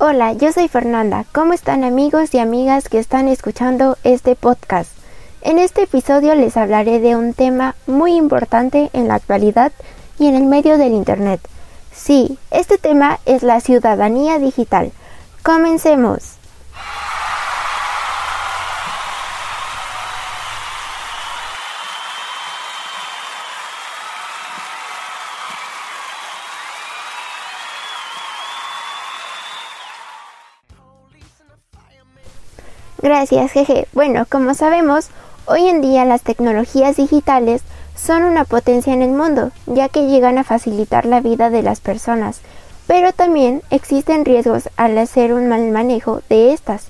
Hola, yo soy Fernanda. ¿Cómo están amigos y amigas que están escuchando este podcast? En este episodio les hablaré de un tema muy importante en la actualidad y en el medio del Internet. Sí, este tema es la ciudadanía digital. Comencemos. Gracias, jeje. Bueno, como sabemos, hoy en día las tecnologías digitales son una potencia en el mundo, ya que llegan a facilitar la vida de las personas, pero también existen riesgos al hacer un mal manejo de estas.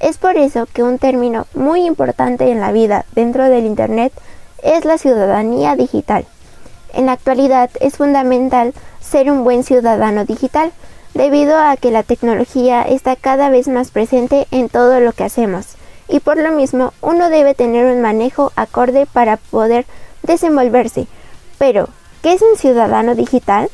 Es por eso que un término muy importante en la vida dentro del Internet es la ciudadanía digital. En la actualidad es fundamental ser un buen ciudadano digital, debido a que la tecnología está cada vez más presente en todo lo que hacemos y por lo mismo uno debe tener un manejo acorde para poder desenvolverse. Pero, ¿qué es un ciudadano digital?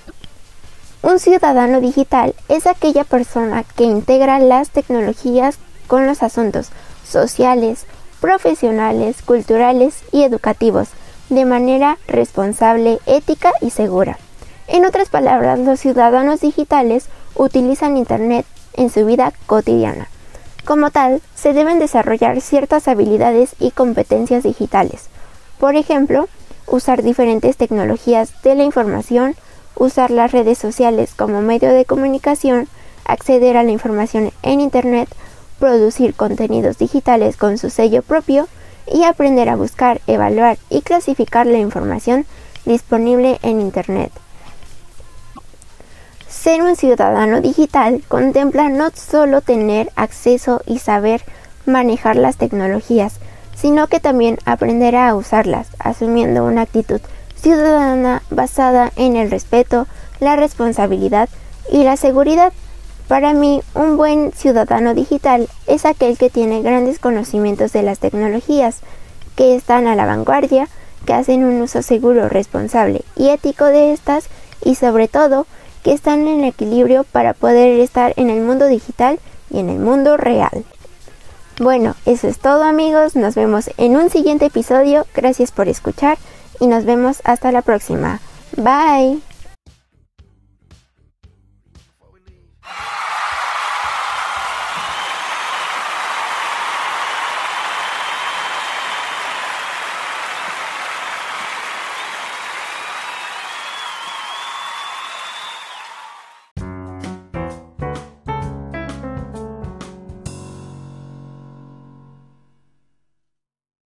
Un ciudadano digital es aquella persona que integra las tecnologías con los asuntos sociales, profesionales, culturales y educativos de manera responsable, ética y segura. En otras palabras, los ciudadanos digitales utilizan Internet en su vida cotidiana. Como tal, se deben desarrollar ciertas habilidades y competencias digitales. Por ejemplo, usar diferentes tecnologías de la información, usar las redes sociales como medio de comunicación, acceder a la información en Internet, producir contenidos digitales con su sello propio y aprender a buscar, evaluar y clasificar la información disponible en Internet. Ser un ciudadano digital contempla no solo tener acceso y saber manejar las tecnologías, sino que también aprender a usarlas, asumiendo una actitud ciudadana basada en el respeto, la responsabilidad y la seguridad. Para mí, un buen ciudadano digital es aquel que tiene grandes conocimientos de las tecnologías, que están a la vanguardia, que hacen un uso seguro, responsable y ético de estas y sobre todo que están en equilibrio para poder estar en el mundo digital y en el mundo real. Bueno, eso es todo amigos, nos vemos en un siguiente episodio, gracias por escuchar y nos vemos hasta la próxima. Bye.